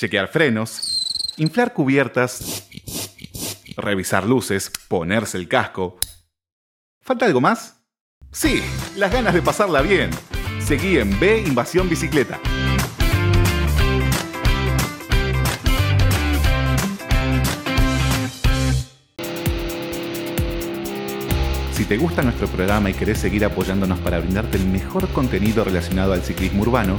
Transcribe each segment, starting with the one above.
chequear frenos, inflar cubiertas, revisar luces, ponerse el casco. ¿Falta algo más? Sí, las ganas de pasarla bien. Seguí en B Invasión Bicicleta. Si te gusta nuestro programa y querés seguir apoyándonos para brindarte el mejor contenido relacionado al ciclismo urbano,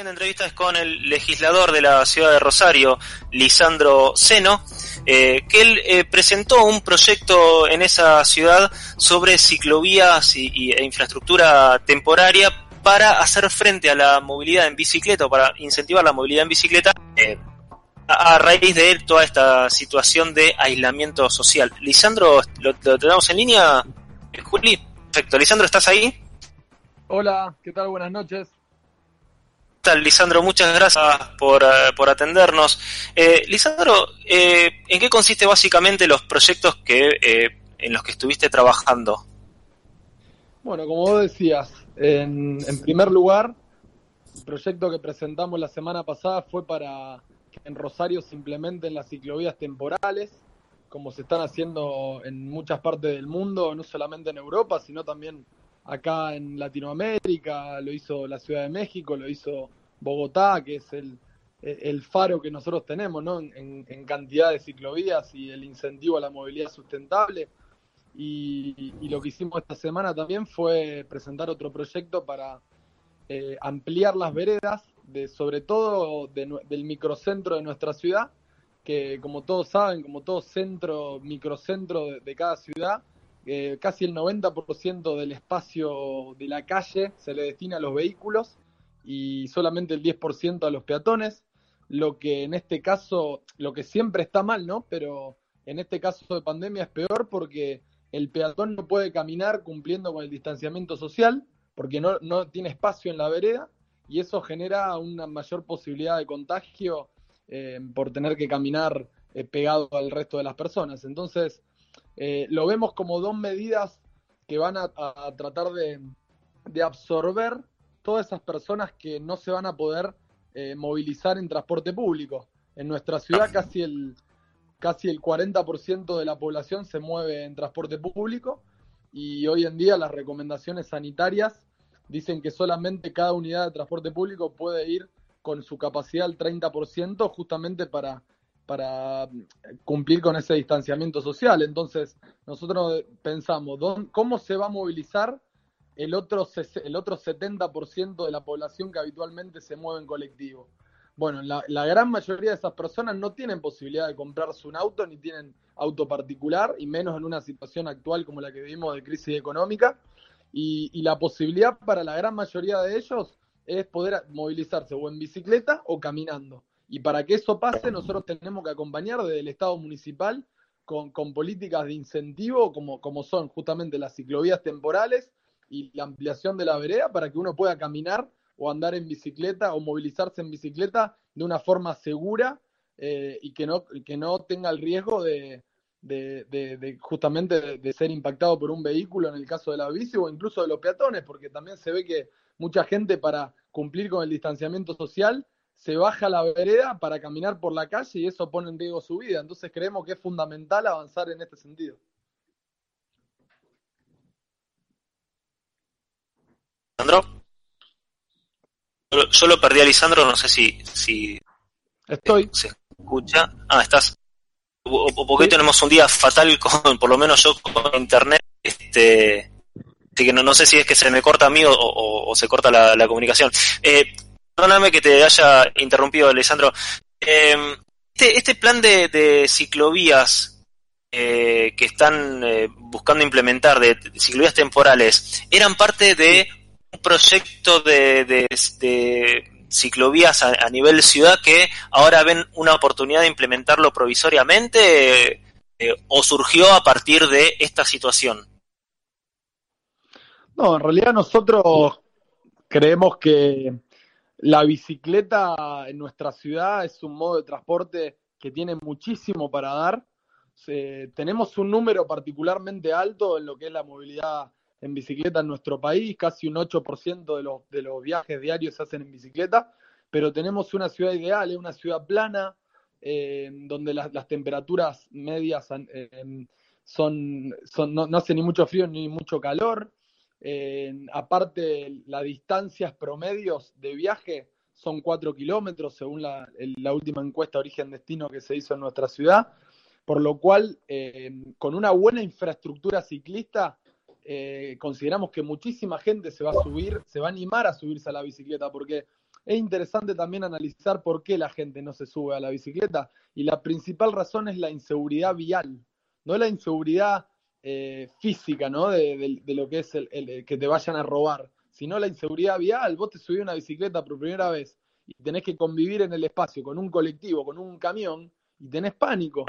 Siguiente entrevista es con el legislador de la ciudad de Rosario, Lisandro Seno, eh, que él eh, presentó un proyecto en esa ciudad sobre ciclovías y, e infraestructura temporaria para hacer frente a la movilidad en bicicleta o para incentivar la movilidad en bicicleta eh, a, raíz de toda esta situación de aislamiento social. Lisandro, ¿lo, lo tenemos en línea? Juli, perfecto. Lisandro, ¿estás ahí? Hola, ¿qué tal? Buenas noches. ¿Qué tal, Lisandro? Muchas gracias por, eh, por atendernos. Eh, Lisandro, eh, ¿en qué consiste básicamente los proyectos que eh, en los que estuviste trabajando? Bueno, como vos decías, en, en primer lugar, el proyecto que presentamos la semana pasada fue para que en Rosario se implementen las ciclovías temporales, como se están haciendo en muchas partes del mundo, no solamente en Europa, sino también acá en Latinoamérica, lo hizo la Ciudad de México, lo hizo Bogotá, que es el, el faro que nosotros tenemos ¿no? en, en cantidad de ciclovías y el incentivo a la movilidad sustentable. Y, lo que hicimos esta semana también fue presentar otro proyecto para eh, ampliar las veredas, de, sobre todo de del microcentro de nuestra ciudad, que como todos saben, como todo centro, microcentro de cada ciudad, eh, casi el 90% del espacio de la calle se le destina a los vehículos y solamente el 10% a los peatones, lo que en este caso, lo que siempre está mal, ¿no? Pero en este caso de pandemia es peor porque el peatón no puede caminar cumpliendo con el distanciamiento social porque no, no tiene espacio en la vereda y eso genera una mayor posibilidad de contagio eh, por tener que caminar eh, pegado al resto de las personas. Entonces, eh, lo vemos como dos medidas que van a, tratar de, de absorber todas esas personas que no se van a poder eh, movilizar en transporte público. En nuestra ciudad casi el, casi el 40% de la población se mueve en transporte público y hoy en día las recomendaciones sanitarias dicen que solamente cada unidad de transporte público puede ir con su capacidad al 30% justamente para, para cumplir con ese distanciamiento social. Entonces, nosotros pensamos, ¿dónde- ¿cómo se va a movilizar el otro, el otro 70% de la población que habitualmente se mueve en colectivo? Bueno, la, la gran mayoría de esas personas no tienen posibilidad de comprarse un auto ni tienen auto particular, y menos en una situación actual como la que vivimos de crisis económica. Y, y la posibilidad para la gran mayoría de ellos es poder movilizarse o en bicicleta o caminando. Y para que eso pase, nosotros tenemos que acompañar desde el Estado municipal con, políticas de incentivo, como, son justamente las ciclovías temporales y la ampliación de la vereda para que uno pueda caminar o andar en bicicleta o movilizarse en bicicleta de una forma segura eh, y que no, que no tenga el riesgo de, de, justamente de ser impactado por un vehículo en el caso de la bici o incluso de los peatones, porque también se ve que mucha gente para cumplir con el distanciamiento social se baja a la vereda para caminar por la calle y eso pone en riesgo su vida. Entonces creemos que es fundamental avanzar en este sentido. ¿Lisandro? Yo, lo- perdí a Lisandro, no sé si, si Estoy. se escucha. Ah, estás. O, o- porque hoy tenemos un día fatal con, por lo menos yo con internet, este, así que no, no sé si es que se me corta a mí o, o- o se corta la, la comunicación. Eh, perdóname que te haya interrumpido, Alessandro. Eh, este, este plan de, de ciclovías eh, que están eh, buscando implementar, de, de ciclovías temporales, eran parte de un proyecto de, de, de- ciclovías a, nivel ciudad que ahora ven una oportunidad de implementarlo provisoriamente eh, o surgió a partir de esta situación? No, en realidad nosotros creemos que la bicicleta en nuestra ciudad es un modo de transporte que tiene muchísimo para dar. tenemos un número particularmente alto en lo que es la movilidad en bicicleta en nuestro país, casi un 8% de los, de los viajes diarios se hacen en bicicleta, pero tenemos una ciudad ideal, es una ciudad plana, eh, donde las, temperaturas medias eh, son, son no, hace ni mucho frío ni mucho calor. Eh, aparte, las distancias promedios de viaje son 4 kilómetros, según la, última encuesta origen-destino que se hizo en nuestra ciudad, por lo cual, con una buena infraestructura ciclista, eh, consideramos que muchísima gente se va a subir, se va a animar a subirse a la bicicleta, porque es interesante también analizar por qué la gente no se sube a la bicicleta. Y la principal razón es la inseguridad vial, no la inseguridad eh, física, ¿no? De, lo que es el, que te vayan a robar, sino la inseguridad vial. Vos te subís una bicicleta por primera vez y tenés que convivir en el espacio con un colectivo, con un camión, y tenés pánico,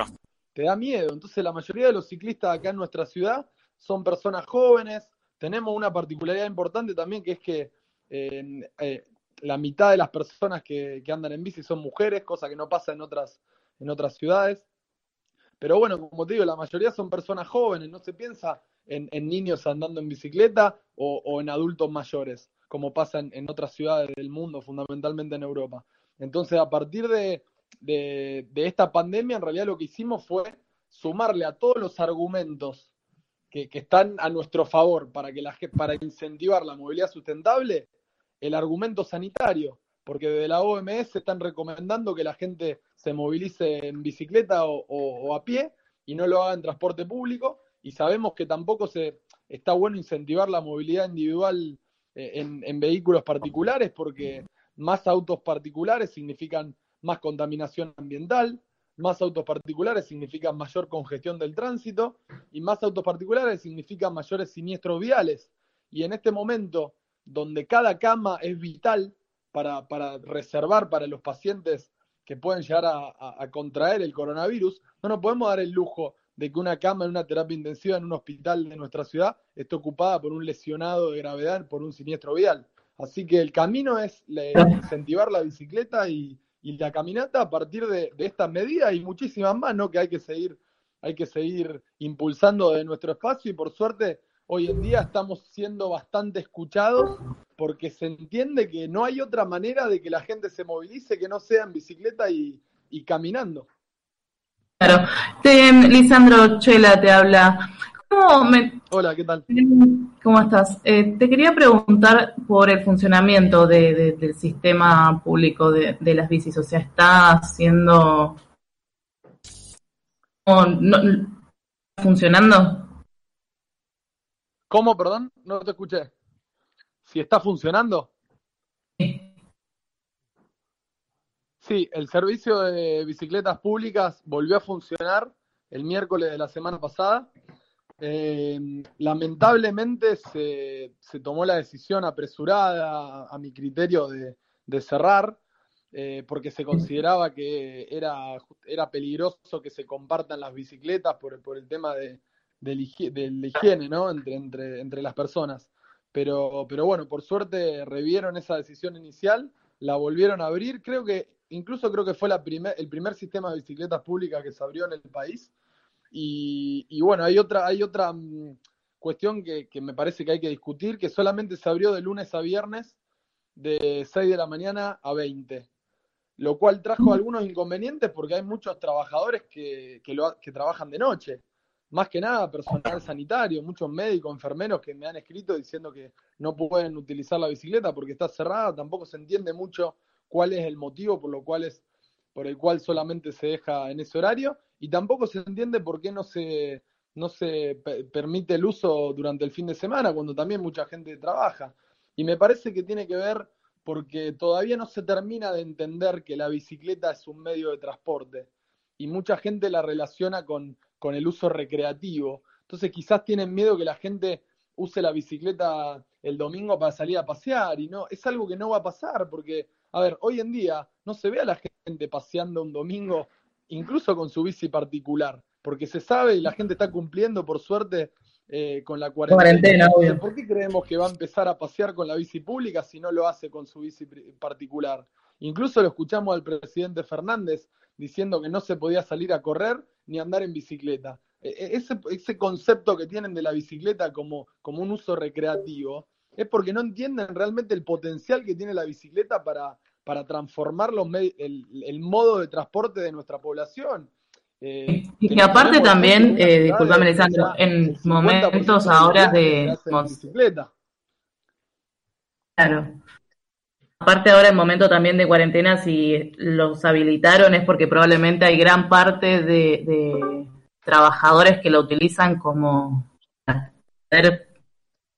te da miedo. Entonces la mayoría de los ciclistas acá en nuestra ciudad son personas jóvenes. Tenemos una particularidad importante también que es que eh, la mitad de las personas que, andan en bici son mujeres, cosa que no pasa en otras, en otras ciudades. Pero bueno, como te digo, la mayoría son personas jóvenes, no se piensa en, niños andando en bicicleta o, en adultos mayores, como pasa en, otras ciudades del mundo, fundamentalmente en Europa. Entonces, a partir de, de, esta pandemia, en realidad lo que hicimos fue sumarle a todos los argumentos que, están a nuestro favor para, que la, para incentivar la movilidad sustentable, el argumento sanitario, porque desde la OMS están recomendando que la gente se movilice en bicicleta o, a pie y no lo haga en transporte público, y sabemos que tampoco se está bueno incentivar la movilidad individual eh, en, vehículos particulares, porque más autos particulares significan más contaminación ambiental, más autos particulares significa mayor congestión del tránsito y más autos particulares significa mayores siniestros viales. Y en este momento, donde cada cama es vital para, reservar para los pacientes que pueden llegar a, contraer el coronavirus, no nos podemos dar el lujo de que una cama en una terapia intensiva en un hospital de nuestra ciudad esté ocupada por un lesionado de gravedad por un siniestro vial. Así que el camino es incentivar la bicicleta y, y la caminata a partir de, esta medida y muchísimas más, ¿no? Que hay que seguir, hay que seguir impulsando de nuestro espacio y por suerte hoy en día estamos siendo bastante escuchados porque se entiende que no hay otra manera de que la gente se movilice que no sea en bicicleta y, caminando. Claro. Lisandro Chela te habla. Hola, ¿qué tal? ¿Cómo estás? Eh, te quería preguntar por el funcionamiento del sistema público de, las bicis. O sea, ¿está haciendo... funcionando? ¿Cómo, perdón? No te escuché. ¿Si está funcionando? Sí. El servicio de bicicletas públicas volvió a funcionar el miércoles de la semana pasada eh, lamentablemente se, tomó la decisión apresurada, a mi criterio, de, cerrar, eh, porque se consideraba que era, era peligroso que se compartan las bicicletas por, por el tema de, de, la higiene ¿no? entre, entre, entre las personas. Pero, pero bueno, por suerte revieron esa decisión inicial, la volvieron a abrir, creo que incluso creo que fue la primer, el primer sistema de bicicletas públicas que se abrió en el país. Y, bueno, hay otra, hay otra mm, cuestión que, me parece que hay que discutir, que solamente se abrió de lunes a viernes de 6 de la mañana a 20, lo cual trajo algunos inconvenientes porque hay muchos trabajadores que, que, trabajan de noche, más que nada personal sanitario, muchos médicos, enfermeros que me han escrito diciendo que no pueden utilizar la bicicleta porque está cerrada, tampoco se entiende mucho cuál es el motivo por lo cual es por el cual solamente se deja en ese horario y tampoco se entiende por qué no se, no se permite el uso durante el fin de semana, cuando también mucha gente trabaja. Y me parece que tiene que ver porque todavía no se termina de entender que la bicicleta es un medio de transporte y mucha gente la relaciona con, con el uso recreativo. Entonces quizás tienen miedo que la gente use la bicicleta el domingo para salir a pasear y no, es algo que no va a pasar porque a ver, hoy en día no se ve a la gente paseando un domingo, incluso con su bici particular, porque se sabe y la gente está cumpliendo, por suerte, eh, con la cuarentena. ¿Por qué creemos que va a empezar a pasear con la bici pública si no lo hace con su bici particular? Incluso lo escuchamos al presidente Fernández diciendo que no se podía salir a correr ni andar en bicicleta. E, e, ese, ese concepto que tienen de la bicicleta como, como un uso recreativo es porque no entienden realmente el potencial que tiene la bicicleta para, para transformar el, el, modo de transporte de nuestra población. Eh, y que aparte también, eh, disculpame Alessandro, en momentos ahora de... bicicleta. Claro. Aparte ahora en momento también de cuarentena, si los habilitaron es porque probablemente hay gran parte de, trabajadores que lo utilizan como hacer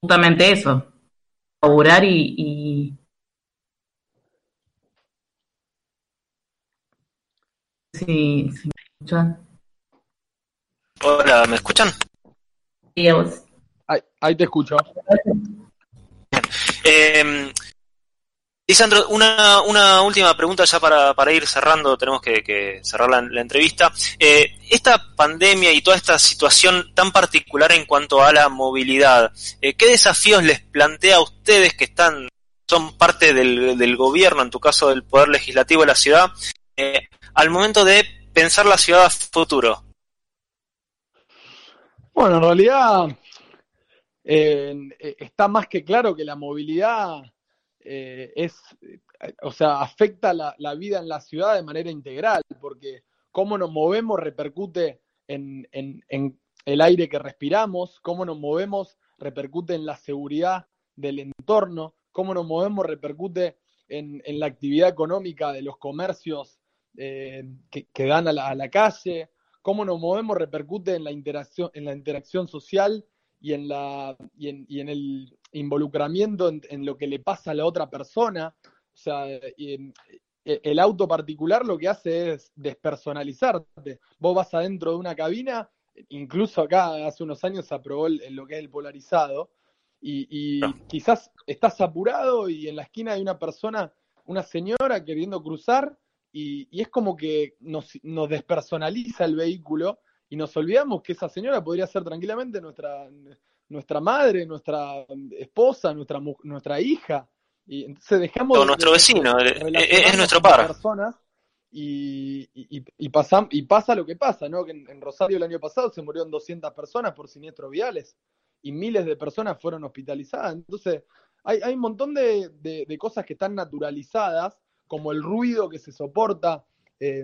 justamente eso, laburar y, y... Sí, sí, me escuchan. Hola, ¿me escuchan? Sí, a vos. Ahí, te escucho. Eh, Lisandro, una, última pregunta ya para, ir cerrando, tenemos que, cerrar la, entrevista. Eh, esta pandemia y toda esta situación tan particular en cuanto a la movilidad, eh, ¿qué desafíos les plantea a ustedes que están, son parte del, del gobierno, en tu caso del Poder Legislativo de la ciudad, eh, al momento de pensar la ciudad a futuro? Bueno, en realidad está más que claro que la movilidad eh, es, o sea, afecta la, vida en la ciudad de manera integral, porque cómo nos movemos repercute en, el aire que respiramos, cómo nos movemos repercute en la seguridad del entorno, cómo nos movemos repercute en, la actividad económica de los comercios eh, que, dan a la, calle, cómo nos movemos repercute en la interacción, en la interacción social y en, la, y en el involucramiento en, lo que le pasa a la otra persona. O sea, e, el auto particular lo que hace es despersonalizarte. Vos vas adentro de una cabina, incluso acá hace unos años se aprobó lo que es el polarizado, y, quizás estás apurado y en la esquina hay una persona, una señora queriendo cruzar, y, es como que nos, nos despersonaliza el vehículo y nos olvidamos que esa señora podría ser tranquilamente nuestra, nuestra madre, nunuestra esposa, nuestra, nuestra hija. Y entonces dejamos. O nuestro vecino, eh, eh, es nuestro par. Personas y, y, y, pasa, y pasa lo que pasa, ¿no? Que en, Rosario el año pasado se murieron 200 personas por siniestros viales y miles de personas fueron hospitalizadas. Entonces, hay, hay un montón de, de, cosas que están naturalizadas, como el ruido que se soporta eh,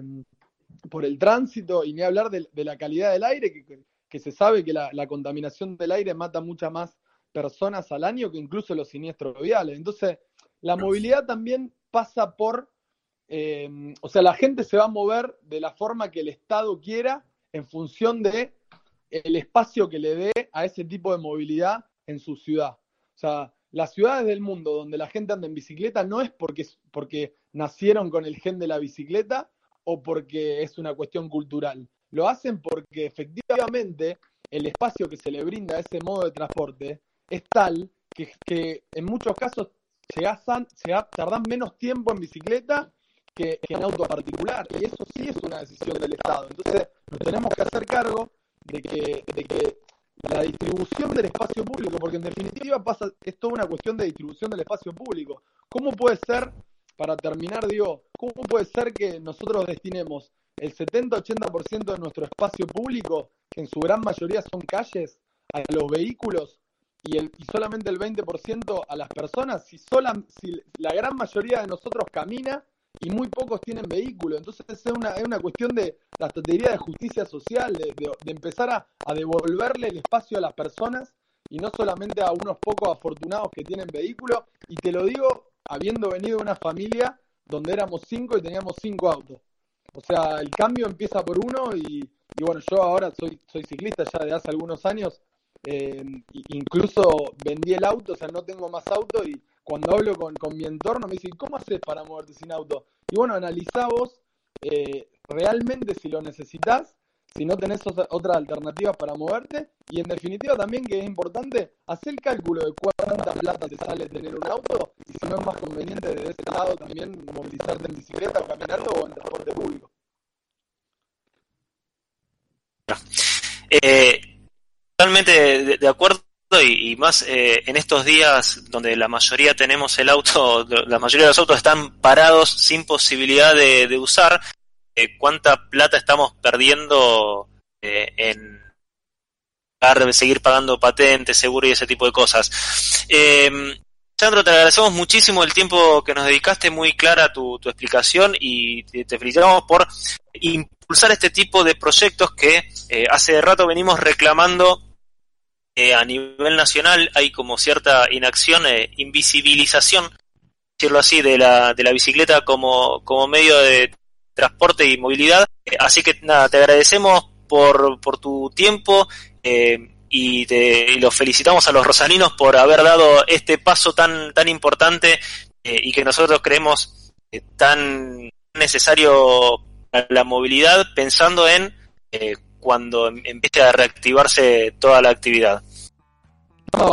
por el tránsito, y ni hablar de, de la calidad del aire, que, que se sabe que la, contaminación del aire mata muchas más personas al año que incluso los siniestros viales. Entonces, la movilidad también pasa por, eh, o sea, la gente se va a mover de la forma que el Estado quiera en función de el espacio que le dé a ese tipo de movilidad en su ciudad. O sea, las ciudades del mundo donde la gente anda en bicicleta no es porque, porque nacieron con el gen de la bicicleta o porque es una cuestión cultural. Lo hacen porque efectivamente el espacio que se le brinda a ese modo de transporte es tal que, que en muchos casos se, tardan menos tiempo en bicicleta que, en auto particular. Y eso sí es una decisión del Estado. Entonces nos tenemos que hacer cargo de que, de que la distribución del espacio público, porque en definitiva pasa, es toda una cuestión de distribución del espacio público. ¿Cómo puede ser, para terminar, digo, cómo puede ser que nosotros destinemos el 70-80% de nuestro espacio público, que en su gran mayoría son calles, a los vehículos y, el, y solamente el 20% a las personas, si, sola, si la gran mayoría de nosotros camina y muy pocos tienen vehículo. Entonces es una, es una cuestión de la estrategia de justicia social, de, de, empezar a, a, devolverle el espacio a las personas y no solamente a unos pocos afortunados que tienen vehículo. Y te lo digo habiendo venido de una familia donde éramos cinco y teníamos cinco autos. O sea, el cambio empieza por uno y, bueno, yo ahora soy, soy ciclista ya de hace algunos años, eh, incluso vendí el auto, o sea, no tengo más auto y cuando hablo con, mi entorno me dicen, ¿cómo haces para moverte sin auto? Y bueno, analizá vos eh, realmente si lo necesitas, si no tenés otras alternativas para moverte. Y en definitiva también que es importante hacer el cálculo de cuánta plata te sale tener un auto y si no es más conveniente de ese lado también movilizarte en bicicleta o caminando o en transporte público. Eh, totalmente de, acuerdo y, más eh, en estos días donde la mayoría tenemos el auto, la mayoría de los autos están parados sin posibilidad de usar, eh, cuánta plata estamos perdiendo eh, en seguir pagando patentes, seguro y ese tipo de cosas. Eh, Sandro, te agradecemos muchísimo el tiempo que nos dedicaste, muy clara tu, explicación y te, felicitamos por impulsar este tipo de proyectos que eh, hace rato venimos reclamando a nivel nacional. Hay como cierta inacción, e invisibilización, decirlo así, de la, de la bicicleta como medio de transporte y movilidad. Eh, así que nada, te agradecemos por, por tu tiempo eh, y, te, y los felicitamos a los rosaninos por haber dado este paso tan, tan importante eh, y que nosotros creemos tan necesario para la movilidad pensando en cuando em, empiece a reactivarse toda la actividad.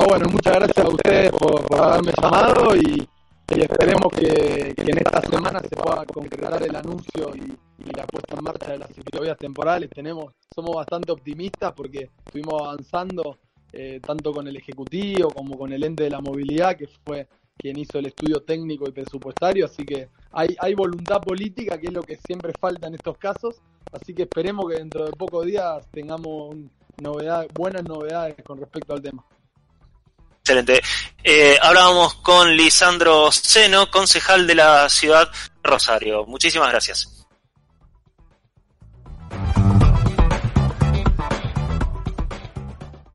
bueno, muchas gracias a ustedes por haberme llamado y esperemos que, en esta semana se pueda concretar el anuncio y, la puesta en marcha de las ciclovías temporales. Tenemos, somos bastante optimistas porque estuvimos avanzando eh, tanto con el Ejecutivo como con el ente de la movilidad, que fue quien hizo el estudio técnico y presupuestario, así que hay, hay voluntad política, que es lo que siempre falta en estos casos, así que esperemos que dentro de pocos días tengamos novedades, buenas novedades con respecto al tema. Excelente. Eh, hablábamos con Lisandro Seno, concejal de la ciudad Rosario. Muchísimas gracias.